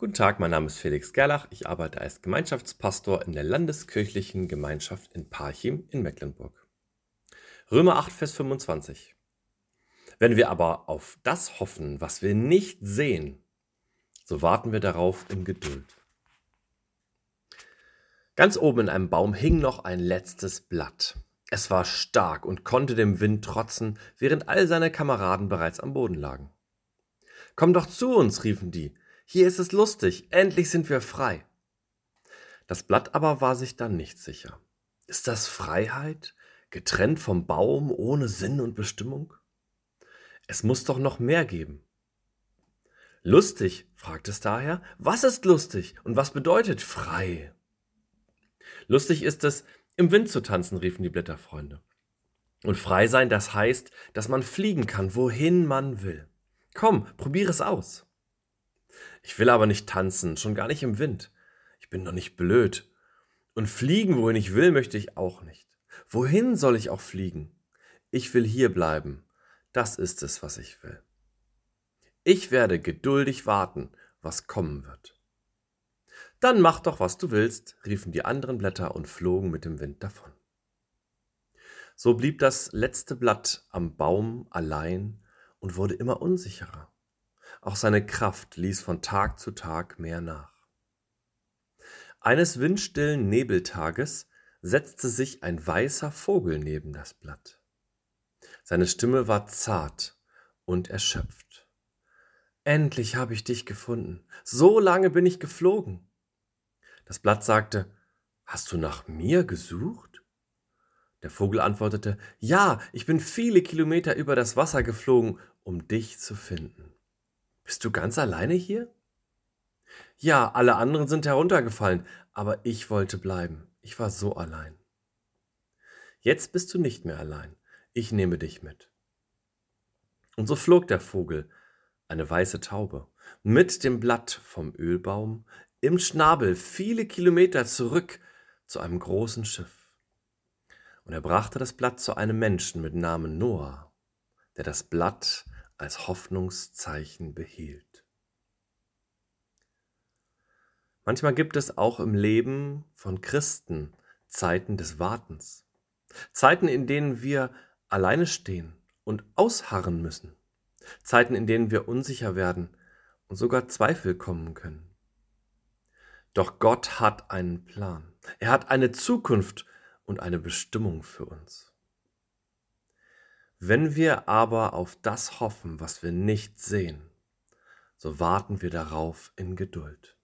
Guten Tag, mein Name ist Felix Gerlach. Ich arbeite als Gemeinschaftspastor in der Landeskirchlichen Gemeinschaft in Parchim in Mecklenburg. Römer 8, Vers 25. Wenn wir aber auf das hoffen, was wir nicht sehen, so warten wir darauf in Geduld. Ganz oben in einem Baum hing noch ein letztes Blatt. Es war stark und konnte dem Wind trotzen, während all seine Kameraden bereits am Boden lagen. Komm doch zu uns, riefen die, hier ist es lustig, endlich sind wir frei. Das Blatt aber war sich dann nicht sicher. Ist das Freiheit, getrennt vom Baum, ohne Sinn und Bestimmung? Es muss doch noch mehr geben. Lustig, fragt es daher, was ist lustig und was bedeutet frei? Lustig ist es, im Wind zu tanzen, riefen die Blätterfreunde. Und frei sein, das heißt, dass man fliegen kann, wohin man will. Komm, probiere es aus. Ich will aber nicht tanzen, schon gar nicht im Wind. Ich bin doch nicht blöd. Und fliegen, wohin ich will, möchte ich auch nicht. Wohin soll ich auch fliegen? Ich will hier bleiben. Das ist es, was ich will. Ich werde geduldig warten, was kommen wird. Dann mach doch, was du willst, riefen die anderen Blätter und flogen mit dem Wind davon. So blieb das letzte Blatt am Baum allein und wurde immer unsicherer. Auch seine Kraft ließ von Tag zu Tag mehr nach. Eines windstillen Nebeltages setzte sich ein weißer Vogel neben das Blatt. Seine Stimme war zart und erschöpft. Endlich habe ich dich gefunden. So lange bin ich geflogen. Das Blatt sagte, Hast du nach mir gesucht? Der Vogel antwortete, Ja, ich bin viele Kilometer über das Wasser geflogen, um dich zu finden. Bist du ganz alleine hier? Ja, alle anderen sind heruntergefallen, aber ich wollte bleiben. Ich war so allein. Jetzt bist du nicht mehr allein. Ich nehme dich mit. Und so flog der Vogel, eine weiße Taube, mit dem Blatt vom Ölbaum im Schnabel viele Kilometer zurück zu einem großen Schiff. Und er brachte das Blatt zu einem Menschen mit Namen Noah, der das Blatt als Hoffnungszeichen behielt. Manchmal gibt es auch im Leben von Christen Zeiten des Wartens, Zeiten, in denen wir alleine stehen und ausharren müssen, Zeiten, in denen wir unsicher werden und sogar Zweifel kommen können. Doch Gott hat einen Plan. Er hat eine Zukunft und eine Bestimmung für uns. Wenn wir aber auf das hoffen, was wir nicht sehen, so warten wir darauf in Geduld.